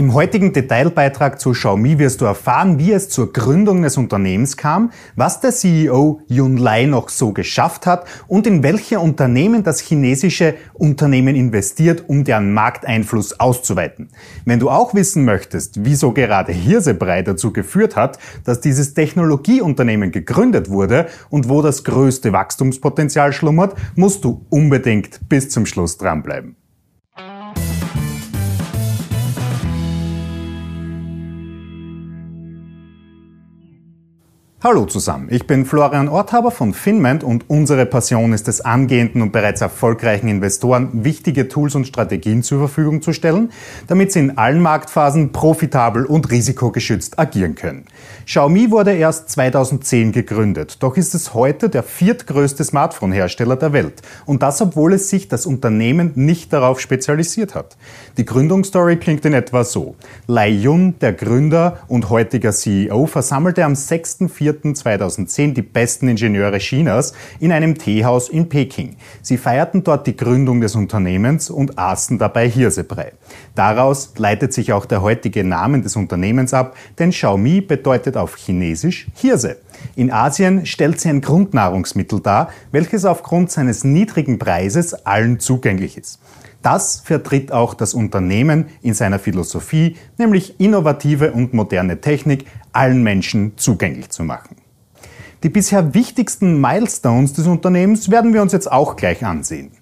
Im heutigen Detailbeitrag zu Xiaomi wirst du erfahren, wie es zur Gründung des Unternehmens kam, was der CEO Yun Lai noch so geschafft hat und in welche Unternehmen das chinesische Unternehmen investiert, um deren Markteinfluss auszuweiten. Wenn du auch wissen möchtest, wieso gerade Hirsebrei dazu geführt hat, dass dieses Technologieunternehmen gegründet wurde und wo das größte Wachstumspotenzial schlummert, musst du unbedingt bis zum Schluss dranbleiben. Hallo zusammen, ich bin Florian Orthaber von Finment und unsere Passion ist es, angehenden und bereits erfolgreichen Investoren wichtige Tools und Strategien zur Verfügung zu stellen, damit sie in allen Marktphasen profitabel und risikogeschützt agieren können. Xiaomi wurde erst 2010 gegründet, doch ist es heute der viertgrößte Smartphone-Hersteller der Welt und das, obwohl es sich das Unternehmen nicht darauf spezialisiert hat. Die Gründungsstory klingt in etwa so. Lai Yun, der Gründer und heutiger CEO, versammelte am 6.4 2010 die besten Ingenieure Chinas in einem Teehaus in Peking. Sie feierten dort die Gründung des Unternehmens und aßen dabei Hirsebrei. Daraus leitet sich auch der heutige Name des Unternehmens ab, denn Xiaomi bedeutet auf Chinesisch Hirse. In Asien stellt sie ein Grundnahrungsmittel dar, welches aufgrund seines niedrigen Preises allen zugänglich ist. Das vertritt auch das Unternehmen in seiner Philosophie, nämlich innovative und moderne Technik allen Menschen zugänglich zu machen. Die bisher wichtigsten Milestones des Unternehmens werden wir uns jetzt auch gleich ansehen.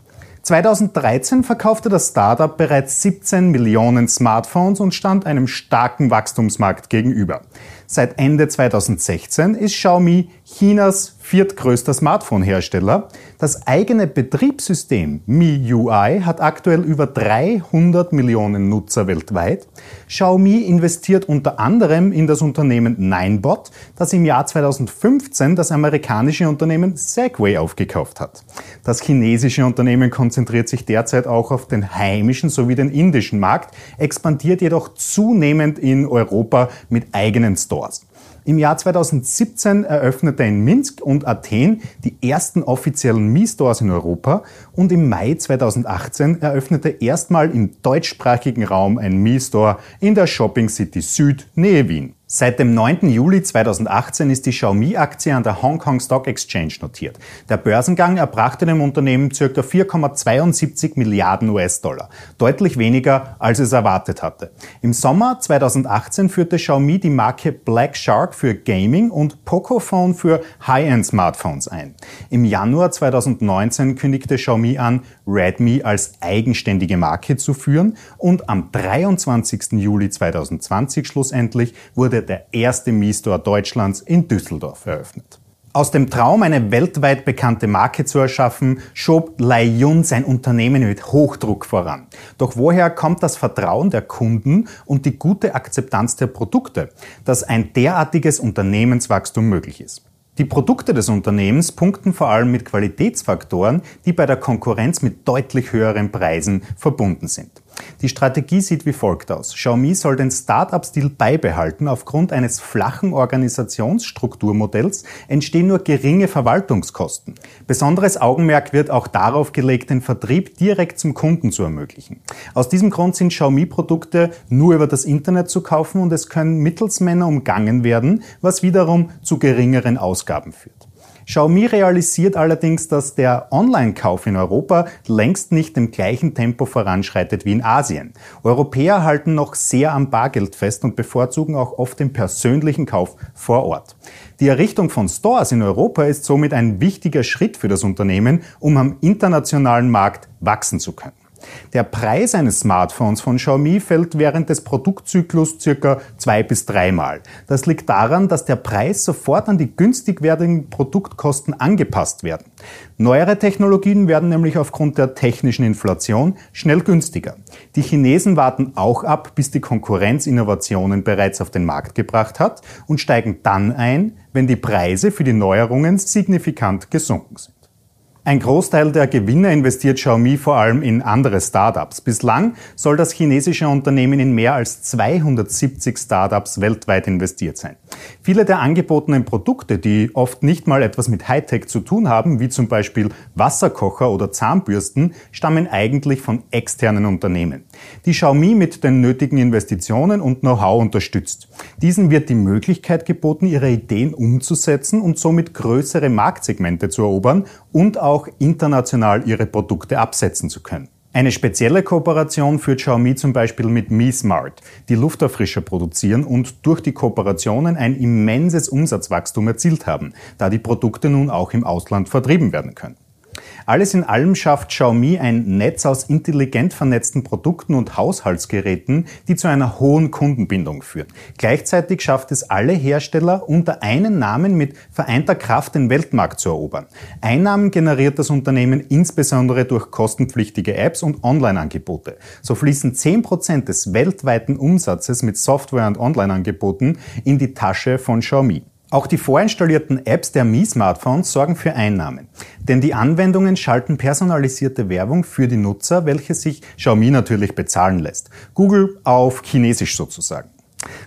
2013 verkaufte das Startup bereits 17 Millionen Smartphones und stand einem starken Wachstumsmarkt gegenüber. Seit Ende 2016 ist Xiaomi Chinas viertgrößter Smartphone-Hersteller. Das eigene Betriebssystem MIUI hat aktuell über 300 Millionen Nutzer weltweit. Xiaomi investiert unter anderem in das Unternehmen Ninebot, das im Jahr 2015 das amerikanische Unternehmen Segway aufgekauft hat. Das chinesische Unternehmen konzentriert sich derzeit auch auf den heimischen sowie den indischen Markt, expandiert jedoch zunehmend in Europa mit eigenen Stores. Im Jahr 2017 eröffnete in Minsk und Athen die ersten offiziellen Mi-Stores in Europa und im Mai 2018 eröffnete erstmal im deutschsprachigen Raum ein Mi-Store in der Shopping City Süd nähe Wien. Seit dem 9. Juli 2018 ist die Xiaomi-Aktie an der Hong Kong Stock Exchange notiert. Der Börsengang erbrachte dem Unternehmen ca. 4,72 Milliarden US-Dollar, deutlich weniger, als es erwartet hatte. Im Sommer 2018 führte Xiaomi die Marke Black Shark für Gaming und Pocophone für High-End-Smartphones ein. Im Januar 2019 kündigte Xiaomi an, Redmi als eigenständige Marke zu führen und am 23. Juli 2020 schlussendlich wurde wurde der erste Mi-Store Deutschlands in Düsseldorf eröffnet. Aus dem Traum, eine weltweit bekannte Marke zu erschaffen, schob Lai Yun sein Unternehmen mit Hochdruck voran. Doch woher kommt das Vertrauen der Kunden und die gute Akzeptanz der Produkte, dass ein derartiges Unternehmenswachstum möglich ist? Die Produkte des Unternehmens punkten vor allem mit Qualitätsfaktoren, die bei der Konkurrenz mit deutlich höheren Preisen verbunden sind. Die Strategie sieht wie folgt aus. Xiaomi soll den Start-up-Stil beibehalten. Aufgrund eines flachen Organisationsstrukturmodells entstehen nur geringe Verwaltungskosten. Besonderes Augenmerk wird auch darauf gelegt, den Vertrieb direkt zum Kunden zu ermöglichen. Aus diesem Grund sind Xiaomi-Produkte nur über das Internet zu kaufen und es können Mittelsmänner umgangen werden, was wiederum zu geringeren Ausgaben führt. Xiaomi realisiert allerdings, dass der Online-Kauf in Europa längst nicht im gleichen Tempo voranschreitet wie in Asien. Europäer halten noch sehr am Bargeld fest und bevorzugen auch oft den persönlichen Kauf vor Ort. Die Errichtung von Stores in Europa ist somit ein wichtiger Schritt für das Unternehmen, um am internationalen Markt wachsen zu können. Der Preis eines Smartphones von Xiaomi fällt während des Produktzyklus circa zwei bis dreimal. Das liegt daran, dass der Preis sofort an die günstig werdenden Produktkosten angepasst werden. Neuere Technologien werden nämlich aufgrund der technischen Inflation schnell günstiger. Die Chinesen warten auch ab, bis die Konkurrenz Innovationen bereits auf den Markt gebracht hat und steigen dann ein, wenn die Preise für die Neuerungen signifikant gesunken sind. Ein Großteil der Gewinne investiert Xiaomi vor allem in andere Startups. Bislang soll das chinesische Unternehmen in mehr als 270 Startups weltweit investiert sein. Viele der angebotenen Produkte, die oft nicht mal etwas mit Hightech zu tun haben, wie zum Beispiel Wasserkocher oder Zahnbürsten, stammen eigentlich von externen Unternehmen, die Xiaomi mit den nötigen Investitionen und Know-how unterstützt. Diesen wird die Möglichkeit geboten, ihre Ideen umzusetzen und somit größere Marktsegmente zu erobern und auch international ihre Produkte absetzen zu können. Eine spezielle Kooperation führt Xiaomi zum Beispiel mit Mi Smart, die Lufterfrischer produzieren und durch die Kooperationen ein immenses Umsatzwachstum erzielt haben, da die Produkte nun auch im Ausland vertrieben werden können. Alles in allem schafft Xiaomi ein Netz aus intelligent vernetzten Produkten und Haushaltsgeräten, die zu einer hohen Kundenbindung führen. Gleichzeitig schafft es alle Hersteller unter einen Namen mit vereinter Kraft den Weltmarkt zu erobern. Einnahmen generiert das Unternehmen insbesondere durch kostenpflichtige Apps und Online-Angebote. So fließen 10% des weltweiten Umsatzes mit Software- und Online-Angeboten in die Tasche von Xiaomi. Auch die vorinstallierten Apps der Mi-Smartphones sorgen für Einnahmen. Denn die Anwendungen schalten personalisierte Werbung für die Nutzer, welche sich Xiaomi natürlich bezahlen lässt. Google auf Chinesisch sozusagen.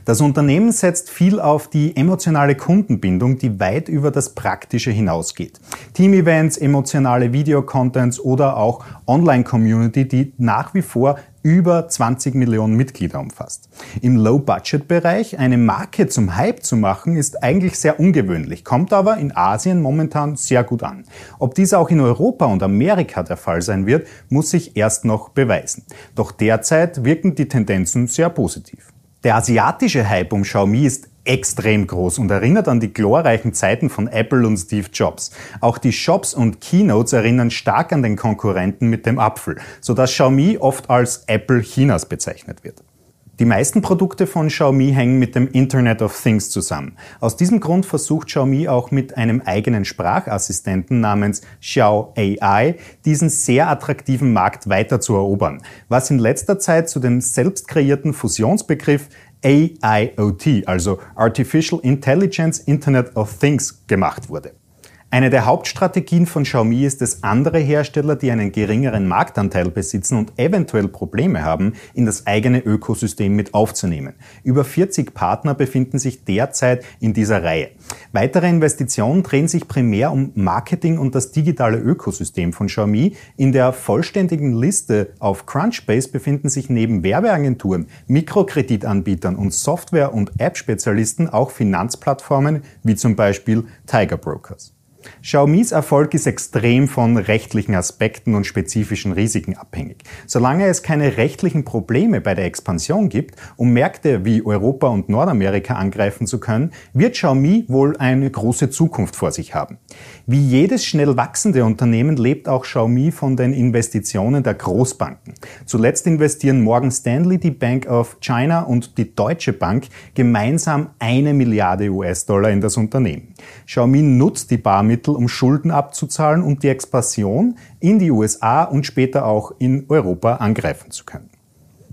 Das Unternehmen setzt viel auf die emotionale Kundenbindung, die weit über das Praktische hinausgeht. Team-Events, emotionale Videocontents oder auch Online-Community, die nach wie vor über 20 Millionen Mitglieder umfasst. Im Low-Budget-Bereich eine Marke zum Hype zu machen, ist eigentlich sehr ungewöhnlich, kommt aber in Asien momentan sehr gut an. Ob dies auch in Europa und Amerika der Fall sein wird, muss sich erst noch beweisen. Doch derzeit wirken die Tendenzen sehr positiv. Der asiatische Hype um Xiaomi ist extrem groß und erinnert an die glorreichen Zeiten von Apple und Steve Jobs. Auch die Shops und Keynotes erinnern stark an den Konkurrenten mit dem Apfel, sodass Xiaomi oft als Apple Chinas bezeichnet wird. Die meisten Produkte von Xiaomi hängen mit dem Internet of Things zusammen. Aus diesem Grund versucht Xiaomi auch mit einem eigenen Sprachassistenten namens Xiao AI diesen sehr attraktiven Markt weiter zu erobern, was in letzter Zeit zu dem selbst kreierten Fusionsbegriff AIoT, also Artificial Intelligence Internet of Things, gemacht wurde. Eine der Hauptstrategien von Xiaomi ist es, andere Hersteller, die einen geringeren Marktanteil besitzen und eventuell Probleme haben, in das eigene Ökosystem mit aufzunehmen. Über 40 Partner befinden sich derzeit in dieser Reihe. Weitere Investitionen drehen sich primär um Marketing und das digitale Ökosystem von Xiaomi. In der vollständigen Liste auf Crunchbase befinden sich neben Werbeagenturen, Mikrokreditanbietern und Software- und App-Spezialisten auch Finanzplattformen wie zum Beispiel Tiger Brokers. Xiaomis Erfolg ist extrem von rechtlichen Aspekten und spezifischen Risiken abhängig. Solange es keine rechtlichen Probleme bei der Expansion gibt, um Märkte wie Europa und Nordamerika angreifen zu können, wird Xiaomi wohl eine große Zukunft vor sich haben. Wie jedes schnell wachsende Unternehmen lebt auch Xiaomi von den Investitionen der Großbanken. Zuletzt investieren Morgan Stanley, die Bank of China und die Deutsche Bank gemeinsam eine Milliarde US-Dollar in das Unternehmen. Xiaomi nutzt die Barmittel, um Schulden abzuzahlen und die Expansion in die USA und später auch in Europa angreifen zu können.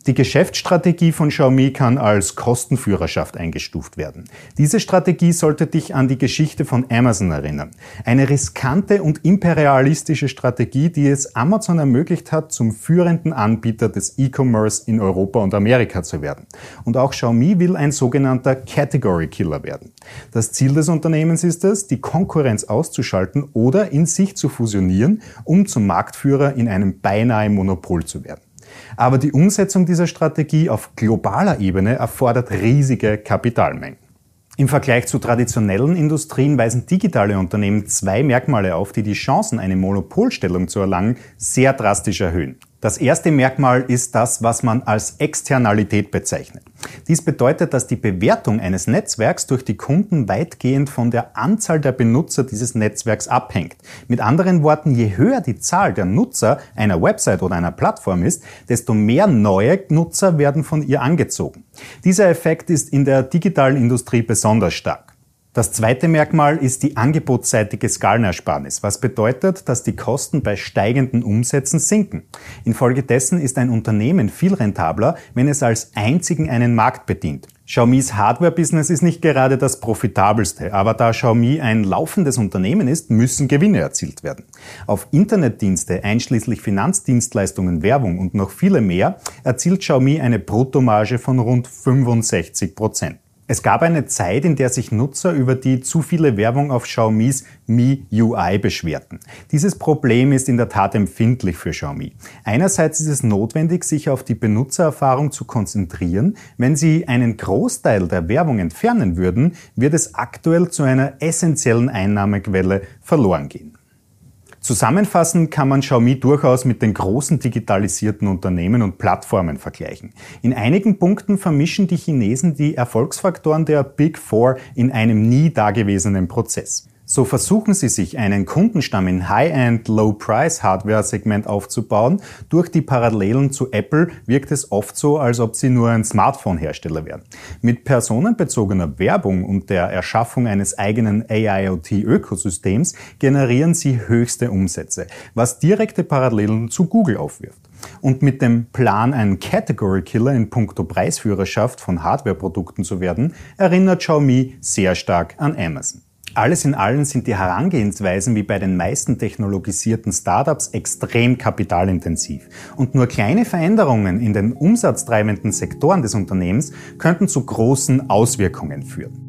Die Geschäftsstrategie von Xiaomi kann als Kostenführerschaft eingestuft werden. Diese Strategie sollte dich an die Geschichte von Amazon erinnern. Eine riskante und imperialistische Strategie, die es Amazon ermöglicht hat, zum führenden Anbieter des E-Commerce in Europa und Amerika zu werden. Und auch Xiaomi will ein sogenannter Category Killer werden. Das Ziel des Unternehmens ist es, die Konkurrenz auszuschalten oder in sich zu fusionieren, um zum Marktführer in einem beinahe Monopol zu werden. Aber die Umsetzung dieser Strategie auf globaler Ebene erfordert riesige Kapitalmengen. Im Vergleich zu traditionellen Industrien weisen digitale Unternehmen zwei Merkmale auf, die die Chancen, eine Monopolstellung zu erlangen, sehr drastisch erhöhen. Das erste Merkmal ist das, was man als Externalität bezeichnet. Dies bedeutet, dass die Bewertung eines Netzwerks durch die Kunden weitgehend von der Anzahl der Benutzer dieses Netzwerks abhängt. Mit anderen Worten, je höher die Zahl der Nutzer einer Website oder einer Plattform ist, desto mehr neue Nutzer werden von ihr angezogen. Dieser Effekt ist in der digitalen Industrie besonders stark. Das zweite Merkmal ist die angebotsseitige Skalenersparnis, was bedeutet, dass die Kosten bei steigenden Umsätzen sinken. Infolgedessen ist ein Unternehmen viel rentabler, wenn es als einzigen einen Markt bedient. Xiaomis Hardware-Business ist nicht gerade das profitabelste, aber da Xiaomi ein laufendes Unternehmen ist, müssen Gewinne erzielt werden. Auf Internetdienste, einschließlich Finanzdienstleistungen, Werbung und noch viele mehr, erzielt Xiaomi eine Bruttomarge von rund 65 Prozent. Es gab eine Zeit, in der sich Nutzer über die zu viele Werbung auf Xiaomis Mi UI beschwerten. Dieses Problem ist in der Tat empfindlich für Xiaomi. Einerseits ist es notwendig, sich auf die Benutzererfahrung zu konzentrieren. Wenn Sie einen Großteil der Werbung entfernen würden, wird es aktuell zu einer essentiellen Einnahmequelle verloren gehen. Zusammenfassend kann man Xiaomi durchaus mit den großen digitalisierten Unternehmen und Plattformen vergleichen. In einigen Punkten vermischen die Chinesen die Erfolgsfaktoren der Big Four in einem nie dagewesenen Prozess. So versuchen sie sich einen Kundenstamm in High-End, Low-Price-Hardware-Segment aufzubauen. Durch die Parallelen zu Apple wirkt es oft so, als ob sie nur ein Smartphone-Hersteller wären. Mit personenbezogener Werbung und der Erschaffung eines eigenen AIoT-Ökosystems generieren sie höchste Umsätze, was direkte Parallelen zu Google aufwirft. Und mit dem Plan, ein Category Killer in puncto Preisführerschaft von Hardwareprodukten zu werden, erinnert Xiaomi sehr stark an Amazon. Alles in allem sind die Herangehensweisen wie bei den meisten technologisierten Startups extrem kapitalintensiv. Und nur kleine Veränderungen in den umsatztreibenden Sektoren des Unternehmens könnten zu großen Auswirkungen führen.